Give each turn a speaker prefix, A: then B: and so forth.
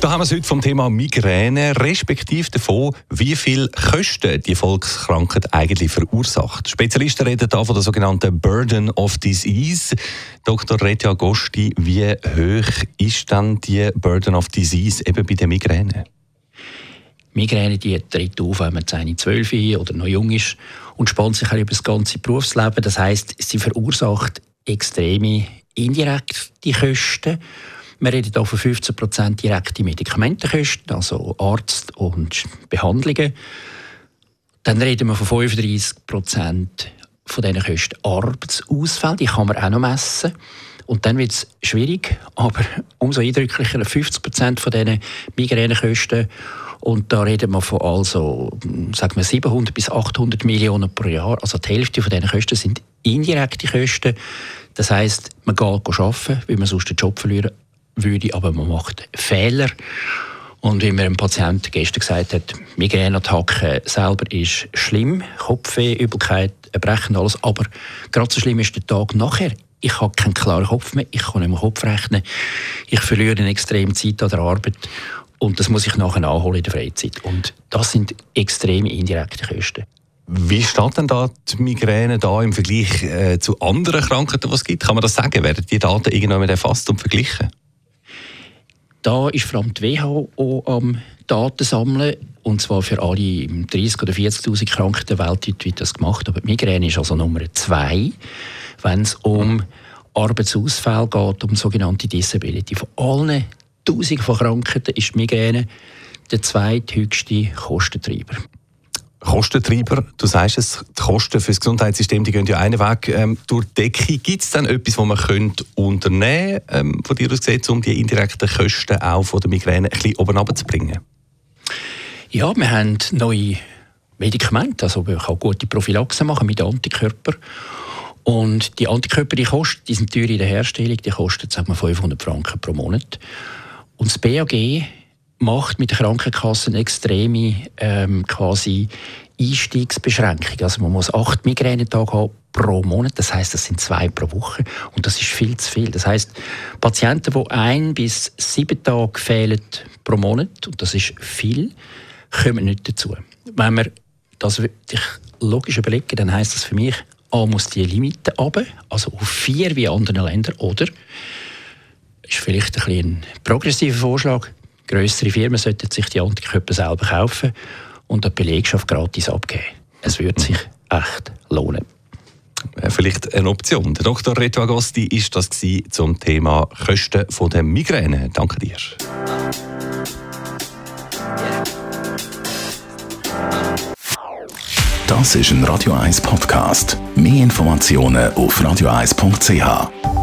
A: da haben wir es heute vom Thema Migräne, respektive davon, wie viel Kosten die Volkskrankheit eigentlich verursacht. Spezialisten reden da von der sogenannten Burden of Disease. Dr. Retja Gosti, wie hoch ist dann die Burden of Disease eben bei der Migräne?
B: Migräne die tritt auf, wenn man 10, 12 oder noch jung ist und spannt sich über das ganze Berufsleben. Das heißt, sie verursacht extreme indirekte Kosten wir reden hier von 15% direkte Medikamentenkosten, also Arzt und Behandlungen. Dann reden wir von 35 von diesen Kosten Arbeitsausfall, die kann man auch noch messen. Und dann wird es schwierig, aber umso eindrücklicher 50 von diesen Migränekosten. Und da reden wir von also, sagen wir 700 bis 800 Millionen pro Jahr. Also die Hälfte von diesen Kosten sind indirekte Kosten. Das heißt, man geht arbeiten, weil man sonst den Job verlieren würde, aber man macht Fehler. Und wie mir ein Patient gestern gesagt hat, Migräneattacke selber ist schlimm, Kopfweh, Übelkeit, Erbrechen, alles, aber gerade so schlimm ist der Tag nachher. Ich habe keinen klaren Kopf mehr, ich kann nicht mehr Kopf rechnen, ich verliere eine extreme Zeit an der Arbeit und das muss ich nachher nachholen in der Freizeit. Und das sind extreme indirekte Kosten.
A: Wie steht denn da die Migräne da im Vergleich äh, zu anderen Krankheiten, die es gibt? Kann man das sagen? Werden die Daten irgendwann erfasst und verglichen?
B: Da ist vor allem die WHO am Daten sammeln. Und zwar für alle 30.000 oder 40.000 Krankheiten weltweit wird das gemacht. Aber die Migräne ist also Nummer zwei, wenn es um Arbeitsausfall geht, um sogenannte Disability. Von allen Tausenden von Krankheiten ist die Migräne der zweithöchste Kostentreiber.
A: Kostentreiber, du sagst es, die Kosten für das Gesundheitssystem die gehen ja einen Weg ähm, durch die Decke. Gibt es denn etwas, was man könnte unternehmen ähm, von dir aus gesehen, um die indirekten Kosten auch von der Migräne ein bisschen oben zu bringen?
B: Ja, wir haben neue Medikamente, also man kann gute Prophylaxe machen mit Antikörpern. Und die Antikörper, die, kosten, die sind teuer in der Herstellung, die kosten sagen wir, 500 Franken pro Monat. Und das BAG macht mit der Krankenkasse eine extreme ähm, quasi Einstiegsbeschränkung. Also man muss acht Migränetage haben pro Monat. Das heißt, das sind zwei pro Woche und das ist viel zu viel. Das heißt, Patienten, die ein bis sieben Tage fehlen pro Monat und das ist viel, kommen nicht dazu. Wenn man das logisch überlegen, dann heißt das für mich, A muss die Limite runter, also auf vier wie in anderen Ländern, oder ist vielleicht ein, ein progressiver Vorschlag, größere Firmen sollten sich die Antikörper selber kaufen und die Belegschaft gratis abgeben. Es würde sich echt lohnen.
A: Vielleicht eine Option. Der Dr. Reto Agosti ist das zum Thema Kosten der Migräne. Danke dir.
C: Das ist ein Radio 1 Podcast. Mehr Informationen auf radio1.ch.